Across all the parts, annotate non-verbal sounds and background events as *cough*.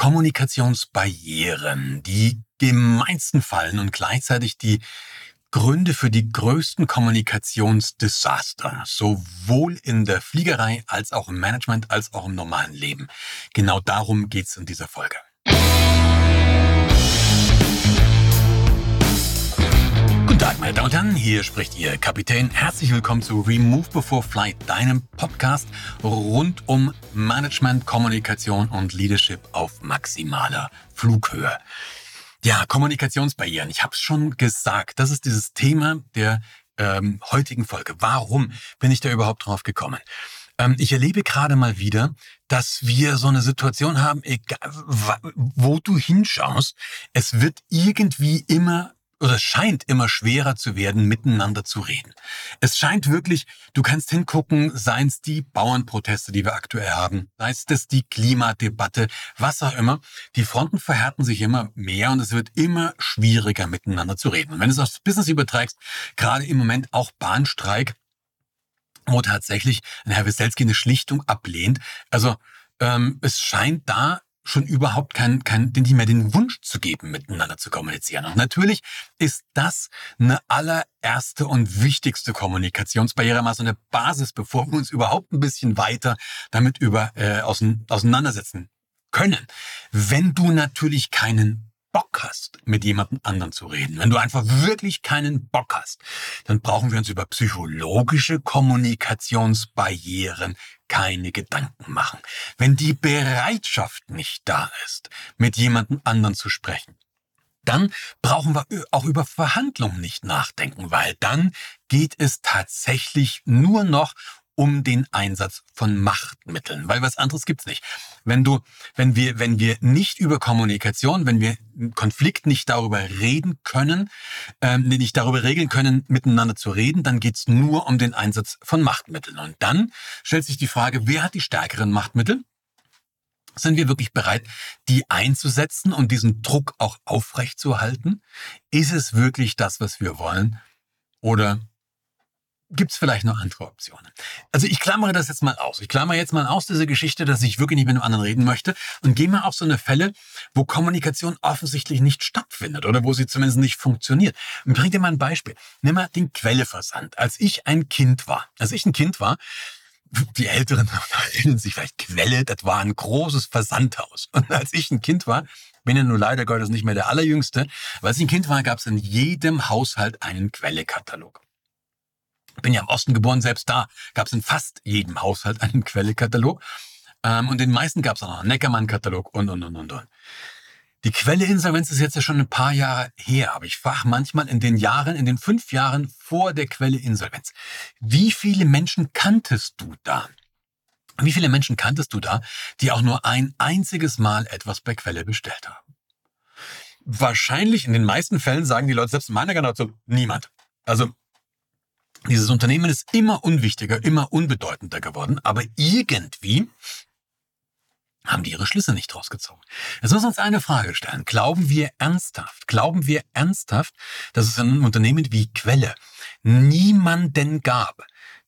Kommunikationsbarrieren, die gemeinsten Fallen und gleichzeitig die Gründe für die größten Kommunikationsdesaster, sowohl in der Fliegerei als auch im Management als auch im normalen Leben. Genau darum geht's in dieser Folge. Tag, meine Damen und Herren, hier spricht Ihr Kapitän. Herzlich willkommen zu Remove Before Flight, deinem Podcast rund um Management, Kommunikation und Leadership auf maximaler Flughöhe. Ja, Kommunikationsbarrieren. Ich habe es schon gesagt, das ist dieses Thema der ähm, heutigen Folge. Warum bin ich da überhaupt drauf gekommen? Ähm, ich erlebe gerade mal wieder, dass wir so eine Situation haben, egal wo du hinschaust, es wird irgendwie immer oder es scheint immer schwerer zu werden, miteinander zu reden. Es scheint wirklich, du kannst hingucken, seien es die Bauernproteste, die wir aktuell haben, sei es die Klimadebatte, was auch immer. Die Fronten verhärten sich immer mehr und es wird immer schwieriger, miteinander zu reden. Und wenn du es aufs Business überträgst, gerade im Moment auch Bahnstreik, wo tatsächlich ein Herr Wieselski eine Schlichtung ablehnt. Also ähm, es scheint da schon überhaupt kein, kein, nicht mehr den Wunsch zu geben, miteinander zu kommunizieren. Und natürlich ist das eine allererste und wichtigste Kommunikationsbarriere, mal so eine Basis, bevor wir uns überhaupt ein bisschen weiter damit über, äh, auseinandersetzen können. Wenn du natürlich keinen Bock hast, mit jemandem anderen zu reden, wenn du einfach wirklich keinen Bock hast, dann brauchen wir uns über psychologische Kommunikationsbarrieren keine Gedanken machen. Wenn die Bereitschaft nicht da ist, mit jemandem anderen zu sprechen, dann brauchen wir auch über Verhandlungen nicht nachdenken, weil dann geht es tatsächlich nur noch um den Einsatz von Machtmitteln, weil was anderes gibt's nicht. Wenn du, wenn wir, wenn wir nicht über Kommunikation, wenn wir Konflikt nicht darüber reden können, ähm, nicht darüber regeln können, miteinander zu reden, dann geht's nur um den Einsatz von Machtmitteln. Und dann stellt sich die Frage, wer hat die stärkeren Machtmittel? Sind wir wirklich bereit, die einzusetzen und diesen Druck auch aufrechtzuerhalten? Ist es wirklich das, was wir wollen? Oder Gibt es vielleicht noch andere Optionen? Also ich klammere das jetzt mal aus. Ich klammere jetzt mal aus diese Geschichte, dass ich wirklich nicht mit einem anderen reden möchte und gehe mal auf so eine Fälle, wo Kommunikation offensichtlich nicht stattfindet oder wo sie zumindest nicht funktioniert. Und bring dir mal ein Beispiel. Nimm mal den Quelleversand. Als ich ein Kind war, als ich ein Kind war, die Älteren *laughs* erinnern sich vielleicht Quelle, das war ein großes Versandhaus. Und als ich ein Kind war, bin ja nur leider Gottes nicht mehr der Allerjüngste, aber als ich ein Kind war, gab es in jedem Haushalt einen Quellekatalog bin ja im Osten geboren, selbst da gab es in fast jedem Haushalt *laughs* einen Quellekatalog. Ähm, und den meisten gab es auch noch einen Neckermann-Katalog und, und, und, und, und. Die Quelle-Insolvenz ist jetzt ja schon ein paar Jahre her, aber ich frage manchmal in den Jahren, in den fünf Jahren vor der Quelle-Insolvenz, wie viele Menschen kanntest du da? Wie viele Menschen kanntest du da, die auch nur ein einziges Mal etwas bei Quelle bestellt haben? Wahrscheinlich in den meisten Fällen sagen die Leute, selbst in meiner Generation, niemand. Also dieses Unternehmen ist immer unwichtiger, immer unbedeutender geworden, aber irgendwie haben die ihre Schlüsse nicht rausgezogen. Jetzt wir uns eine Frage stellen. Glauben wir ernsthaft, glauben wir ernsthaft, dass es ein Unternehmen wie Quelle niemanden gab,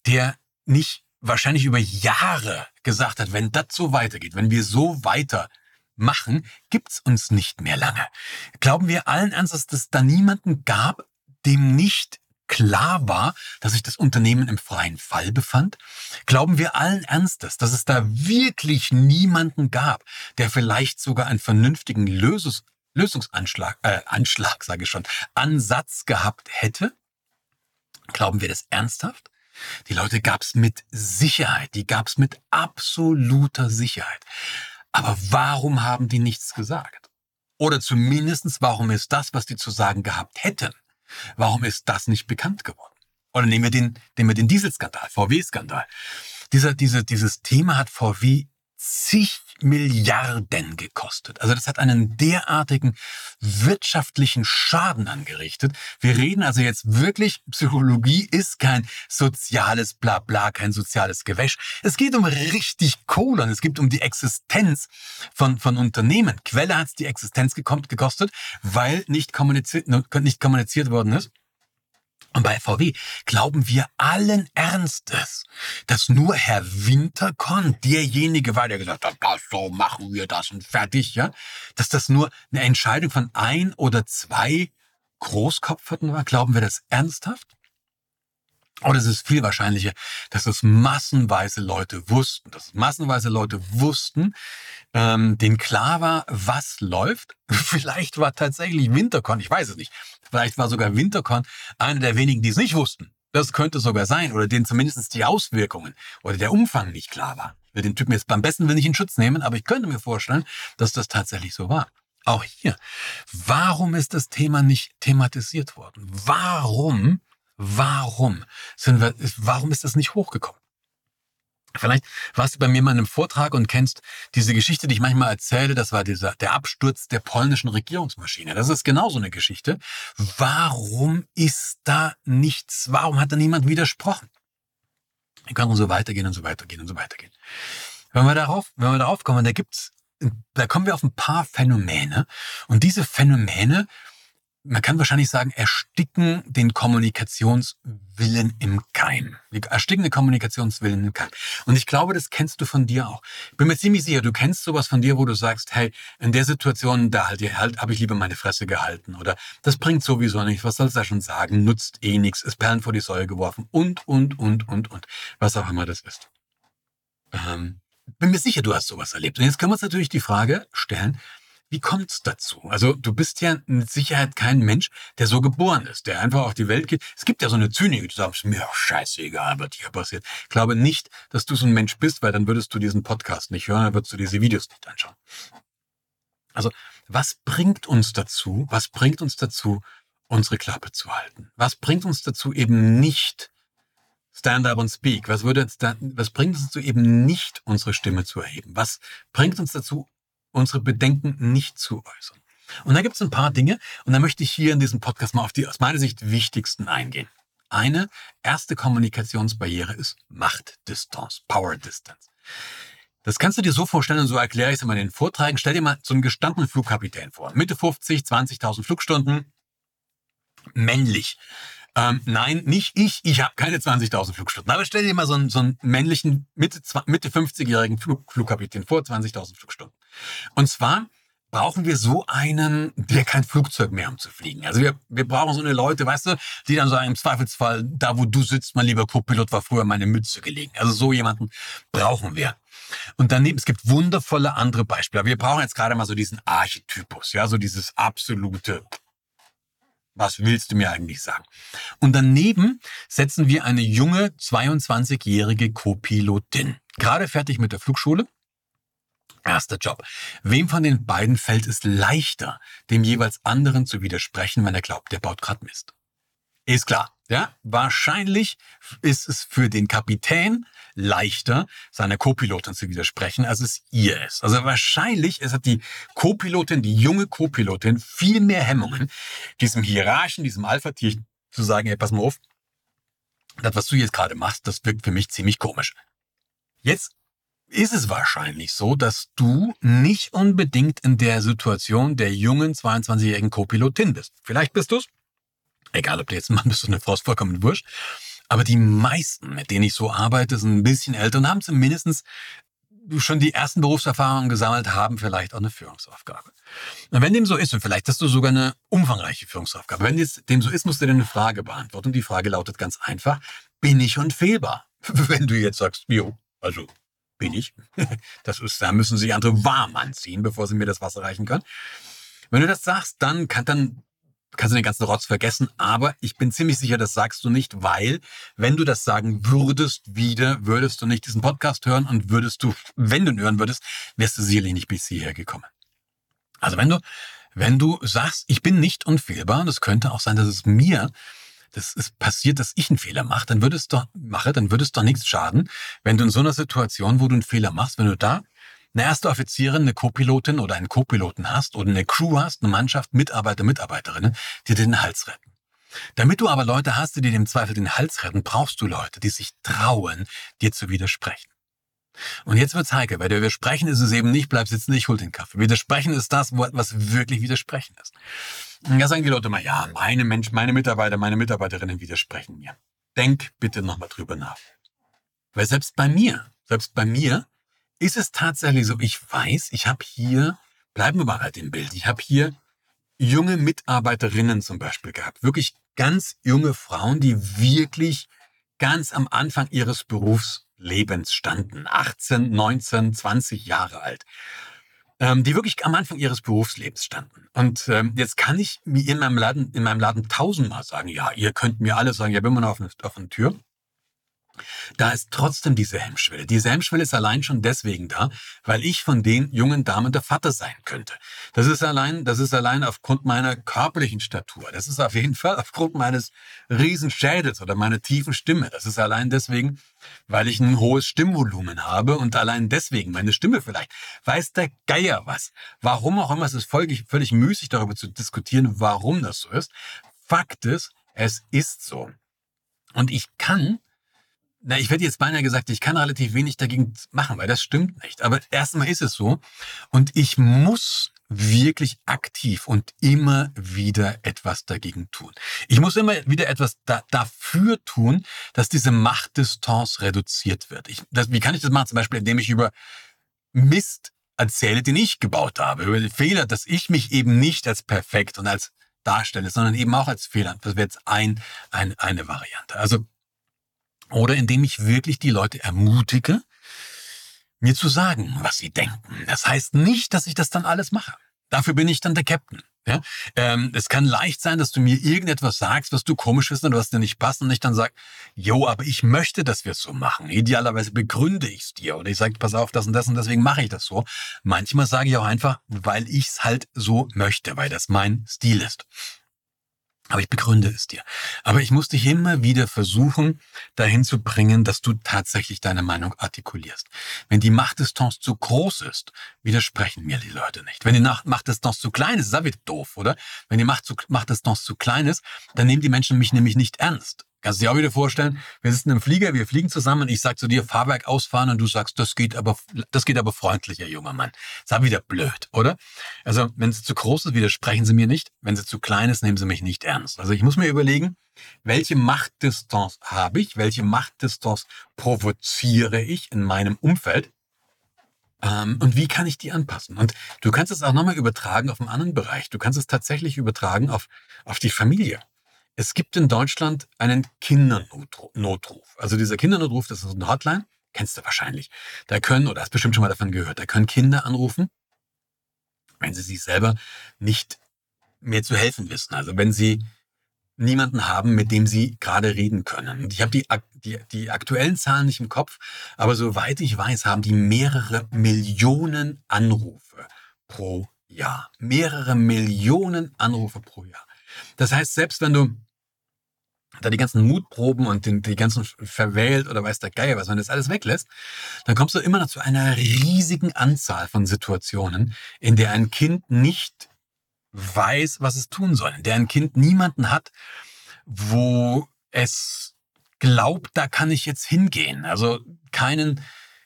der nicht wahrscheinlich über Jahre gesagt hat, wenn das so weitergeht, wenn wir so weiter machen, gibt's uns nicht mehr lange. Glauben wir allen Ernstes, dass es da niemanden gab, dem nicht klar war, dass sich das Unternehmen im freien Fall befand? Glauben wir allen Ernstes, dass es da wirklich niemanden gab, der vielleicht sogar einen vernünftigen Lösungs Lösungsanschlag, äh, Anschlag, sage ich schon, Ansatz gehabt hätte? Glauben wir das ernsthaft? Die Leute gab's mit Sicherheit, die gab's mit absoluter Sicherheit. Aber warum haben die nichts gesagt? Oder zumindestens, warum ist das, was die zu sagen gehabt hätten, Warum ist das nicht bekannt geworden? Oder nehmen wir den, den Dieselskandal, VW-Skandal. Dieser, diese, dieses Thema hat VW zig Milliarden gekostet. Also das hat einen derartigen wirtschaftlichen Schaden angerichtet. Wir reden also jetzt wirklich, Psychologie ist kein soziales Blabla, kein soziales Gewäsch. Es geht um richtig Kohle und es geht um die Existenz von, von Unternehmen. Quelle hat es die Existenz gekostet, weil nicht kommuniziert, nicht kommuniziert worden ist Und bei VW glauben wir allen Ernstes, dass nur Herr Winterkorn derjenige war, der gesagt hat, das so machen wir das und fertig, ja? Dass das nur eine Entscheidung von ein oder zwei Großkopferten war? Glauben wir das ernsthaft? Oder es ist viel wahrscheinlicher, dass es massenweise Leute wussten, dass massenweise Leute wussten, ähm, denen klar war, was läuft. *laughs* Vielleicht war tatsächlich Winterkorn, ich weiß es nicht, vielleicht war sogar Winterkorn einer der wenigen, die es nicht wussten. Das könnte sogar sein, oder denen zumindest die Auswirkungen oder der Umfang nicht klar war. Ich will den Typen jetzt beim besten will nicht in Schutz nehmen, aber ich könnte mir vorstellen, dass das tatsächlich so war. Auch hier, warum ist das Thema nicht thematisiert worden? Warum Warum sind wir, warum ist das nicht hochgekommen? Vielleicht warst du bei mir mal in einem Vortrag und kennst diese Geschichte, die ich manchmal erzähle. Das war dieser, der Absturz der polnischen Regierungsmaschine. Das ist genauso eine Geschichte. Warum ist da nichts? Warum hat da niemand widersprochen? Wir können so weitergehen und so weitergehen und so weitergehen. Wenn wir darauf, wenn wir darauf kommen, da gibt's, da kommen wir auf ein paar Phänomene. Und diese Phänomene man kann wahrscheinlich sagen, ersticken den Kommunikationswillen im Keim. Ersticken den Kommunikationswillen im Keim. Und ich glaube, das kennst du von dir auch. Bin mir ziemlich sicher, du kennst sowas von dir, wo du sagst, hey, in der Situation, da halt, halt habe ich lieber meine Fresse gehalten. Oder das bringt sowieso nichts, was soll's da schon sagen, nutzt eh nichts, ist Perlen vor die Säule geworfen und, und, und, und, und. Was auch immer das ist. Ähm, bin mir sicher, du hast sowas erlebt. Und jetzt können wir uns natürlich die Frage stellen, wie kommt's dazu? Also du bist ja mit Sicherheit kein Mensch, der so geboren ist, der einfach auf die Welt geht. Es gibt ja so eine Zynik, du sagst, mir scheißegal, was hier passiert. Ich glaube nicht, dass du so ein Mensch bist, weil dann würdest du diesen Podcast nicht hören, dann würdest du diese Videos nicht anschauen. Also was bringt uns dazu, was bringt uns dazu, unsere Klappe zu halten? Was bringt uns dazu, eben nicht Stand up and speak. Was würde was bringt uns dazu, eben nicht unsere Stimme zu erheben? Was bringt uns dazu, unsere Bedenken nicht zu äußern. Und da gibt es ein paar Dinge und da möchte ich hier in diesem Podcast mal auf die aus meiner Sicht wichtigsten eingehen. Eine erste Kommunikationsbarriere ist Machtdistanz, Power Distance. Das kannst du dir so vorstellen und so erkläre ich es immer in den Vorträgen. Stell dir mal so einen gestandenen Flugkapitän vor. Mitte 50, 20.000 Flugstunden, männlich. Ähm, nein, nicht ich. Ich habe keine 20.000 Flugstunden. Aber stell dir mal so einen, so einen männlichen Mitte, Mitte 50-jährigen Flug, Flugkapitän vor, 20.000 Flugstunden. Und zwar brauchen wir so einen, der kein Flugzeug mehr um zu fliegen. Also wir, wir brauchen so eine Leute, weißt du, die dann sagen, im Zweifelsfall, da wo du sitzt, mein lieber Co-Pilot, war früher meine Mütze gelegen. Also so jemanden brauchen wir. Und daneben, es gibt wundervolle andere Beispiele. Wir brauchen jetzt gerade mal so diesen Archetypus, ja, so dieses absolute, was willst du mir eigentlich sagen? Und daneben setzen wir eine junge 22-jährige Co-Pilotin. Gerade fertig mit der Flugschule Erster Job. Wem von den beiden fällt es leichter, dem jeweils anderen zu widersprechen, wenn er glaubt, der baut grad Mist? Ist klar, ja? Wahrscheinlich ist es für den Kapitän leichter, seiner Co-Pilotin zu widersprechen, als es ihr ist. Also wahrscheinlich ist hat die Co-Pilotin, die junge Co-Pilotin, viel mehr Hemmungen, diesem Hierarchen, diesem Alpha-Tier zu sagen, hey, pass mal auf, das, was du jetzt gerade machst, das wirkt für mich ziemlich komisch. Jetzt ist es wahrscheinlich so, dass du nicht unbedingt in der Situation der jungen 22-jährigen Co-Pilotin bist. Vielleicht bist du's. Egal, ob du jetzt ein Mann bist oder eine Frau, ist vollkommen wurscht. Aber die meisten, mit denen ich so arbeite, sind ein bisschen älter und haben zumindest schon die ersten Berufserfahrungen gesammelt, haben vielleicht auch eine Führungsaufgabe. Und wenn dem so ist, und vielleicht hast du sogar eine umfangreiche Führungsaufgabe, wenn dem so ist, musst du dir eine Frage beantworten. Und die Frage lautet ganz einfach, bin ich unfehlbar? *laughs* Wenn du jetzt sagst, jo, also bin ich. *laughs* Das ist, da müssen sich andere warm anziehen, bevor sie mir das Wasser reichen können. Wenn du das sagst, dann, kann, dann kannst du den ganzen Rotz vergessen. Aber ich bin ziemlich sicher, das sagst du nicht, weil wenn du das sagen würdest wieder, würdest du nicht diesen Podcast hören und würdest du, wenn du ihn hören würdest, wärst du sicherlich nicht bis hierher gekommen. Also wenn du, wenn du sagst, ich bin nicht unfehlbar, und es könnte auch sein, dass es mir das ist passiert, dass ich einen Fehler mache, dann würde es doch, mache, dann würde es doch nichts schaden, wenn du in so einer Situation, wo du einen Fehler machst, wenn du da eine erste Offizierin, eine Co-Pilotin oder einen Co-Piloten hast oder eine Crew hast, eine Mannschaft, Mitarbeiter, Mitarbeiterinnen, die dir den Hals retten. Damit du aber Leute hast, die dir im Zweifel den Hals retten, brauchst du Leute, die sich trauen, dir zu widersprechen. Und jetzt wird's heikel, weil der Widersprechen ist es eben nicht, bleib sitzen, ich hol den Kaffee. Widersprechen ist das, was wirklich Widersprechen ist. Da sagen die Leute mal, ja, meine Menschen, meine Mitarbeiter, meine Mitarbeiterinnen widersprechen mir. Denk bitte nochmal drüber nach. Weil selbst bei mir, selbst bei mir ist es tatsächlich so, ich weiß, ich habe hier, bleiben wir mal halt im Bild, ich habe hier junge Mitarbeiterinnen zum Beispiel gehabt. Wirklich ganz junge Frauen, die wirklich ganz am Anfang ihres Berufslebens standen. 18, 19, 20 Jahre alt. Ähm, die wirklich am Anfang ihres Berufslebens standen. Und ähm, jetzt kann ich mir in meinem Laden, in meinem Laden tausendmal sagen, ja, ihr könnt mir alle sagen, ja, bin mal auf eine, auf eine Tür. Da ist trotzdem diese Hemmschwelle. Diese Hemmschwelle ist allein schon deswegen da, weil ich von den jungen Damen der Vater sein könnte. Das ist allein, das ist allein aufgrund meiner körperlichen Statur. Das ist auf jeden Fall aufgrund meines Riesenschädels oder meiner tiefen Stimme. Das ist allein deswegen, weil ich ein hohes Stimmvolumen habe und allein deswegen meine Stimme vielleicht. Weiß der Geier was. Warum auch immer, es ist völlig, völlig müßig darüber zu diskutieren, warum das so ist. Fakt ist, es ist so. Und ich kann na, ich werde jetzt beinahe gesagt, ich kann relativ wenig dagegen machen, weil das stimmt nicht. Aber erstmal ist es so. Und ich muss wirklich aktiv und immer wieder etwas dagegen tun. Ich muss immer wieder etwas da, dafür tun, dass diese Machtdistanz reduziert wird. Ich, das, wie kann ich das machen? Zum Beispiel, indem ich über Mist erzähle, den ich gebaut habe, über den Fehler, dass ich mich eben nicht als perfekt und als darstelle, sondern eben auch als Fehler. Das wäre jetzt ein, ein, eine Variante. Also oder indem ich wirklich die Leute ermutige, mir zu sagen, was sie denken. Das heißt nicht, dass ich das dann alles mache. Dafür bin ich dann der Captain. Ja? Ähm, es kann leicht sein, dass du mir irgendetwas sagst, was du komisch findest oder was dir nicht passt und ich dann sag, jo, aber ich möchte, dass wir es so machen. Idealerweise begründe ich es dir oder ich sage, pass auf, das und das und deswegen mache ich das so. Manchmal sage ich auch einfach, weil ich es halt so möchte, weil das mein Stil ist. Aber ich begründe es dir. Aber ich muss dich immer wieder versuchen, dahin zu bringen, dass du tatsächlich deine Meinung artikulierst. Wenn die Machtdistanz zu groß ist, widersprechen mir die Leute nicht. Wenn die Machtdistanz zu klein ist, ist das wieder doof, oder? Wenn die Machtdistanz zu klein ist, dann nehmen die Menschen mich nämlich nicht ernst. Kannst du dir auch wieder vorstellen, wir sitzen im Flieger, wir fliegen zusammen und ich sag zu dir, Fahrwerk ausfahren und du sagst, das geht aber, das geht aber freundlicher, junger Mann. Ist wieder blöd, oder? Also, wenn sie zu groß ist, widersprechen sie mir nicht. Wenn sie zu klein ist, nehmen sie mich nicht ernst. Also, ich muss mir überlegen, welche Machtdistanz habe ich? Welche Machtdistanz provoziere ich in meinem Umfeld? Ähm, und wie kann ich die anpassen? Und du kannst es auch nochmal übertragen auf einen anderen Bereich. Du kannst es tatsächlich übertragen auf, auf die Familie. Es gibt in Deutschland einen Kindernotruf. Also dieser Kindernotruf, das ist eine Hotline, kennst du wahrscheinlich. Da können, oder hast bestimmt schon mal davon gehört, da können Kinder anrufen, wenn sie sich selber nicht mehr zu helfen wissen. Also wenn sie niemanden haben, mit dem sie gerade reden können. Ich habe die, die, die aktuellen Zahlen nicht im Kopf, aber soweit ich weiß, haben die mehrere Millionen Anrufe pro Jahr. Mehrere Millionen Anrufe pro Jahr. Das heißt, selbst wenn du da die ganzen Mutproben und den, die ganzen verwählt oder weiß der Geier was, wenn du das alles weglässt, dann kommst du immer noch zu einer riesigen Anzahl von Situationen, in der ein Kind nicht weiß, was es tun soll, in der ein Kind niemanden hat, wo es glaubt, da kann ich jetzt hingehen. Also keinen,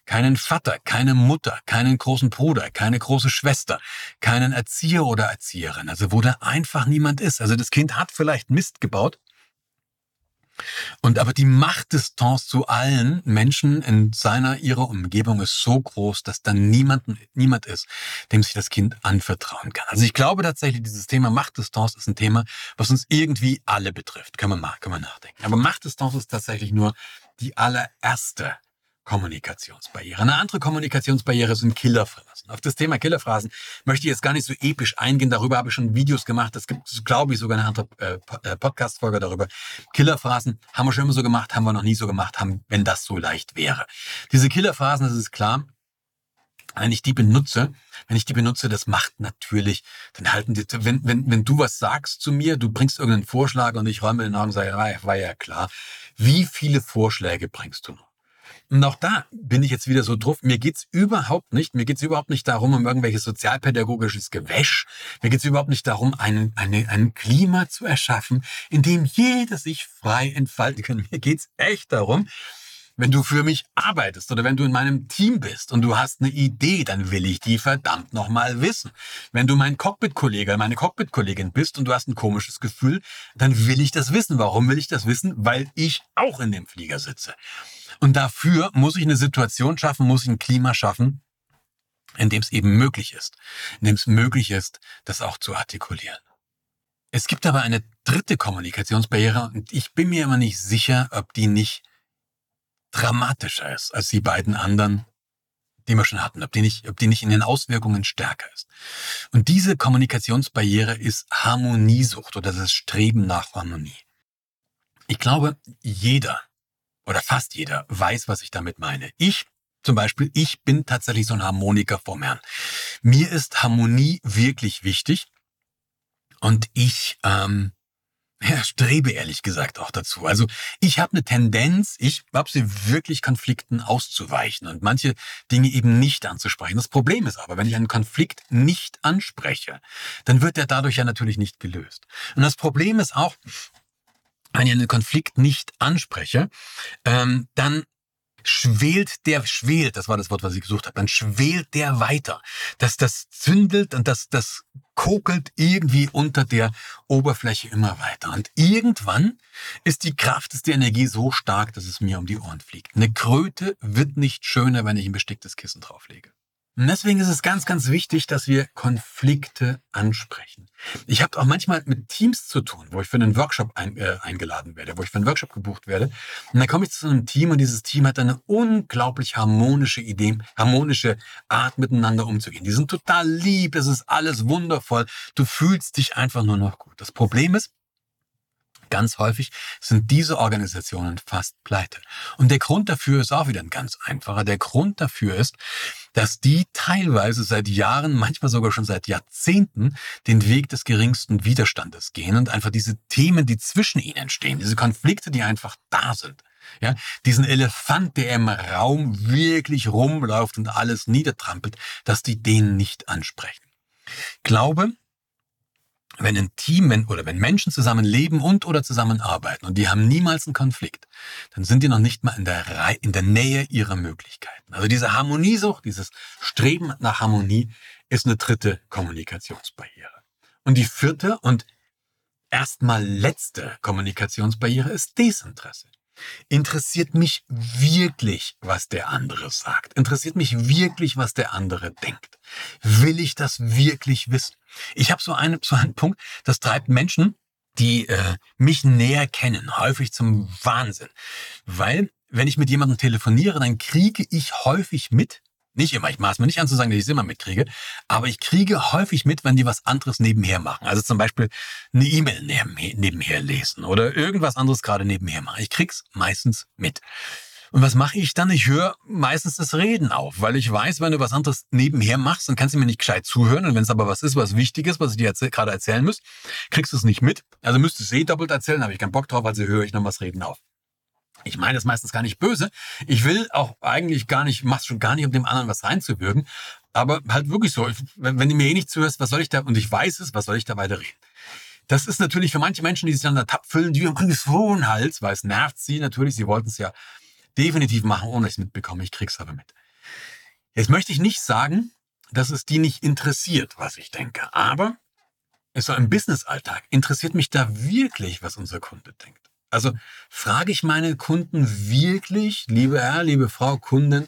keinen Vater, keine Mutter, keinen großen Bruder, keine große Schwester, keinen Erzieher oder Erzieherin, also wo da einfach niemand ist. Also das Kind hat vielleicht Mist gebaut. Und aber die Machtdistanz zu allen Menschen in seiner, ihrer Umgebung ist so groß, dass dann niemand, niemand ist, dem sich das Kind anvertrauen kann. Also ich glaube tatsächlich, dieses Thema Machtdistanz ist ein Thema, was uns irgendwie alle betrifft. Können wir mal, können wir nachdenken. Aber Machtdistanz ist tatsächlich nur die allererste Kommunikationsbarriere. Eine andere Kommunikationsbarriere sind Killerphrasen. Auf das Thema Killerphrasen möchte ich jetzt gar nicht so episch eingehen. Darüber habe ich schon Videos gemacht. Es gibt, glaube ich, sogar eine andere äh, äh, Podcast-Folge darüber. Killerphrasen haben wir schon immer so gemacht, haben wir noch nie so gemacht, haben, wenn das so leicht wäre. Diese Killerphrasen, das ist klar, wenn ich die benutze, wenn ich die benutze, das macht natürlich, dann halten die, wenn, wenn, wenn du was sagst zu mir, du bringst irgendeinen Vorschlag und ich räume den Augen und sage, ja, war ja klar. Wie viele Vorschläge bringst du noch? Und auch da bin ich jetzt wieder so drauf. Mir geht's überhaupt nicht, mir geht's überhaupt nicht darum, um irgendwelches sozialpädagogisches Gewäsch. Mir geht's überhaupt nicht darum, ein, eine, ein Klima zu erschaffen, in dem jeder sich frei entfalten kann. Mir geht's echt darum, wenn du für mich arbeitest oder wenn du in meinem Team bist und du hast eine Idee, dann will ich die verdammt nochmal wissen. Wenn du mein Cockpit-Kollege, meine Cockpit-Kollegin bist und du hast ein komisches Gefühl, dann will ich das wissen. Warum will ich das wissen? Weil ich auch in dem Flieger sitze. Und dafür muss ich eine Situation schaffen, muss ich ein Klima schaffen, in dem es eben möglich ist, in dem es möglich ist, das auch zu artikulieren. Es gibt aber eine dritte Kommunikationsbarriere und ich bin mir immer nicht sicher, ob die nicht dramatischer ist als die beiden anderen, die wir schon hatten, ob die nicht, ob die nicht in den Auswirkungen stärker ist. Und diese Kommunikationsbarriere ist Harmoniesucht oder das Streben nach Harmonie. Ich glaube, jeder oder fast jeder weiß, was ich damit meine. Ich zum Beispiel, ich bin tatsächlich so ein Harmoniker vom Herrn. Mir ist Harmonie wirklich wichtig und ich ähm, *laughs* ja, strebe ehrlich gesagt auch dazu. Also ich habe eine Tendenz, ich habe sie wirklich Konflikten auszuweichen und manche Dinge eben nicht anzusprechen. Das Problem ist aber, wenn ich einen Konflikt nicht anspreche, dann wird er dadurch ja natürlich nicht gelöst. Und das Problem ist auch, wenn ich einen Konflikt nicht anspreche, ähm, dann schwelt der, schwelt, das war das Wort, was ich gesucht habe, dann schwelt der weiter. Das, das zündelt und das, das kokelt irgendwie unter der Oberfläche immer weiter. Und irgendwann ist die Kraft, ist die Energie so stark, dass es mir um die Ohren fliegt. Eine Kröte wird nicht schöner, wenn ich ein besticktes Kissen drauflege. Und deswegen ist es ganz, ganz wichtig, dass wir Konflikte ansprechen. Ich habe auch manchmal mit Teams zu tun, wo ich für einen Workshop ein, äh, eingeladen werde, wo ich für einen Workshop gebucht werde. Und dann komme ich zu einem Team und dieses Team hat eine unglaublich harmonische Idee, harmonische Art miteinander umzugehen. Die sind total lieb, es ist alles wundervoll. Du fühlst dich einfach nur noch gut. Das Problem ist, Ganz häufig sind diese Organisationen fast pleite. Und der Grund dafür ist auch wieder ein ganz einfacher. Der Grund dafür ist, dass die teilweise seit Jahren, manchmal sogar schon seit Jahrzehnten, den Weg des geringsten Widerstandes gehen und einfach diese Themen, die zwischen ihnen entstehen, diese Konflikte, die einfach da sind, ja, diesen Elefant, der im Raum wirklich rumläuft und alles niedertrampelt, dass die den nicht ansprechen. Glaube, wenn ein Team oder wenn Menschen zusammen leben und oder zusammenarbeiten und die haben niemals einen Konflikt, dann sind die noch nicht mal in der, Reihe, in der Nähe ihrer Möglichkeiten. Also diese Harmoniesucht, dieses Streben nach Harmonie ist eine dritte Kommunikationsbarriere. Und die vierte und erstmal letzte Kommunikationsbarriere ist Desinteresse. Interessiert mich wirklich, was der andere sagt? Interessiert mich wirklich, was der andere denkt? Will ich das wirklich wissen? Ich habe so, eine, so einen Punkt, das treibt Menschen, die äh, mich näher kennen, häufig zum Wahnsinn. Weil, wenn ich mit jemandem telefoniere, dann kriege ich häufig mit, nicht immer, ich maß mir nicht an zu sagen, dass ich es immer mitkriege, aber ich kriege häufig mit, wenn die was anderes nebenher machen. Also zum Beispiel eine E-Mail nebenher lesen oder irgendwas anderes gerade nebenher machen. Ich krieg's meistens mit. Und was mache ich dann? Ich höre meistens das Reden auf, weil ich weiß, wenn du was anderes nebenher machst, dann kannst du mir nicht gescheit zuhören. Und wenn es aber was ist, was wichtig ist, was ich dir erzähl gerade erzählen muss, kriegst du es nicht mit. Also müsstest du es eh doppelt erzählen, habe ich keinen Bock drauf, also höre ich noch was Reden auf. Ich meine das meistens gar nicht böse. Ich will auch eigentlich gar nicht, mach's schon gar nicht, um dem anderen was reinzuwirken. Aber halt wirklich so, wenn, wenn du mir eh nicht zuhörst, was soll ich da, und ich weiß es, was soll ich da weiter reden? Das ist natürlich für manche Menschen, die sich dann da tapp füllen, die haben so einen Hals, weil es nervt sie natürlich. Sie wollten es ja definitiv machen, ohne es mitbekomme. Ich krieg's aber mit. Jetzt möchte ich nicht sagen, dass es die nicht interessiert, was ich denke. Aber so im Business-Alltag interessiert mich da wirklich, was unser Kunde denkt. Also frage ich meine Kunden wirklich, liebe Herr, liebe Frau Kunden,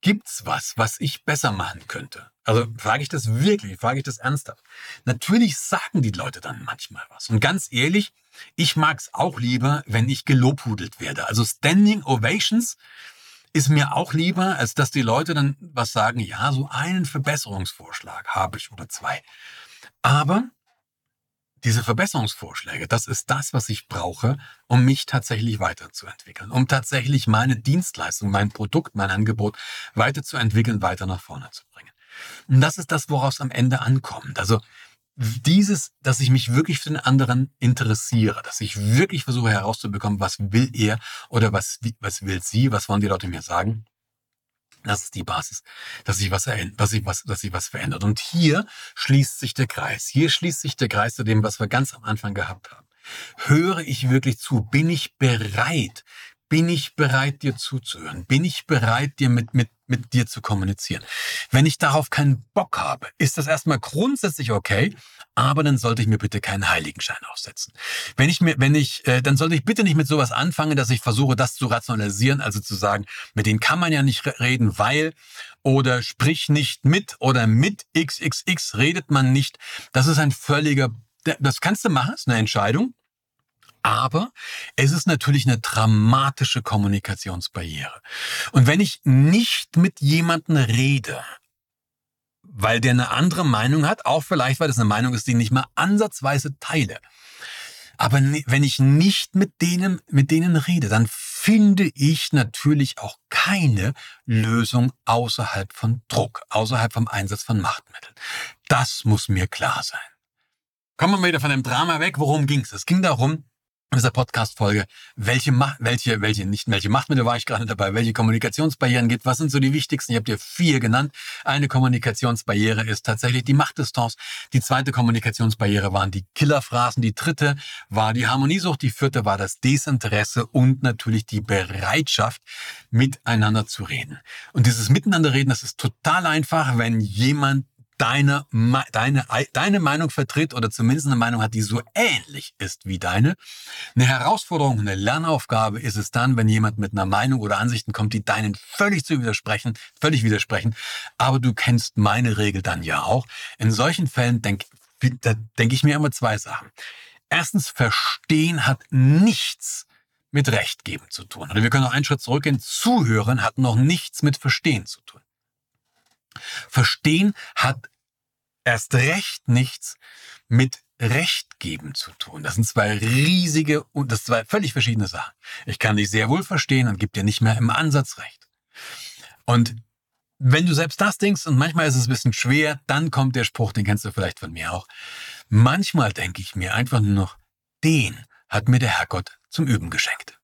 gibt's was, was ich besser machen könnte? Also frage ich das wirklich, frage ich das ernsthaft. Natürlich sagen die Leute dann manchmal was. Und ganz ehrlich, ich mag's auch lieber, wenn ich gelobhudelt werde. Also Standing Ovations ist mir auch lieber, als dass die Leute dann was sagen, ja, so einen Verbesserungsvorschlag habe ich oder zwei. Aber diese Verbesserungsvorschläge, das ist das, was ich brauche, um mich tatsächlich weiterzuentwickeln, um tatsächlich meine Dienstleistung, mein Produkt, mein Angebot weiterzuentwickeln, weiter nach vorne zu bringen. Und das ist das, woraus am Ende ankommt. Also dieses, dass ich mich wirklich für den anderen interessiere, dass ich wirklich versuche herauszubekommen, was will er oder was, was will sie, was wollen die Leute mir sagen. Das ist die Basis, dass sich was, dass sich was, dass sich was verändert. Und hier schließt sich der Kreis. Hier schließt sich der Kreis zu dem, was wir ganz am Anfang gehabt haben. Höre ich wirklich zu? Bin ich bereit? bin ich bereit, dir zuzuhören? Bin ich bereit, dir mit, mit, mit dir zu kommunizieren? Wenn ich darauf keinen Bock habe, ist das erstmal grundsätzlich okay, aber dann sollte ich mir bitte keinen Heiligenschein aufsetzen. Wenn ich mir, wenn ich, äh, dann sollte ich bitte nicht mit sowas anfangen, dass ich versuche, das zu rationalisieren, also zu sagen, mit denen kann man ja nicht reden, weil oder sprich nicht mit oder mit XXX redet man nicht. Das ist ein völliger, das kannst du machen, ist eine Entscheidung. Aber es ist natürlich eine dramatische Kommunikationsbarriere. Und wenn ich nicht mit jemandem rede, weil der eine andere Meinung hat, auch vielleicht, weil das eine Meinung ist, die ich nicht mal ansatzweise teile. Aber wenn ich nicht mit denen, mit denen rede, dann finde ich natürlich auch keine Lösung außerhalb von Druck, außerhalb vom Einsatz von Machtmitteln. Das muss mir klar sein. Kommen wir wieder von dem Drama weg. Worum ging es? Es ging darum, dieser Podcast-Folge, welche, Macht, welche, welche, nicht welche Machtmittel war ich gerade dabei, welche Kommunikationsbarrieren gibt, was sind so die wichtigsten? Ich habe dir vier genannt. Eine Kommunikationsbarriere ist tatsächlich die Machtdistanz. Die zweite Kommunikationsbarriere waren die Killerphrasen. Die dritte war die Harmoniesucht. Die vierte war das Desinteresse und natürlich die Bereitschaft, miteinander zu reden. Und dieses Miteinanderreden, das ist total einfach, wenn jemand deine, deine, deine Meinung vertritt oder zumindest eine Meinung hat, die so ähnlich ist wie deine. Eine Herausforderung, eine Lernaufgabe ist es dann, wenn jemand mit einer Meinung oder Ansichten kommt, die deinen völlig zu widersprechen, völlig widersprechen. Aber du kennst meine Regel dann ja auch. In solchen Fällen denke da denke ich mir immer zwei Sachen. Erstens, verstehen hat nichts mit Recht geben zu tun. Oder wir können noch einen Schritt zurückgehen. Zuhören hat noch nichts mit Verstehen zu tun. Verstehen hat erst recht nichts mit Recht geben zu tun. Das sind zwei riesige und das zwei völlig verschiedene Sachen. Ich kann dich sehr wohl verstehen und gebe dir nicht mehr im Ansatz recht. Und wenn du selbst das denkst und manchmal ist es ein bisschen schwer, dann kommt der Spruch, den kennst du vielleicht von mir auch. Manchmal denke ich mir einfach nur noch, den hat mir der Herrgott zum Üben geschenkt.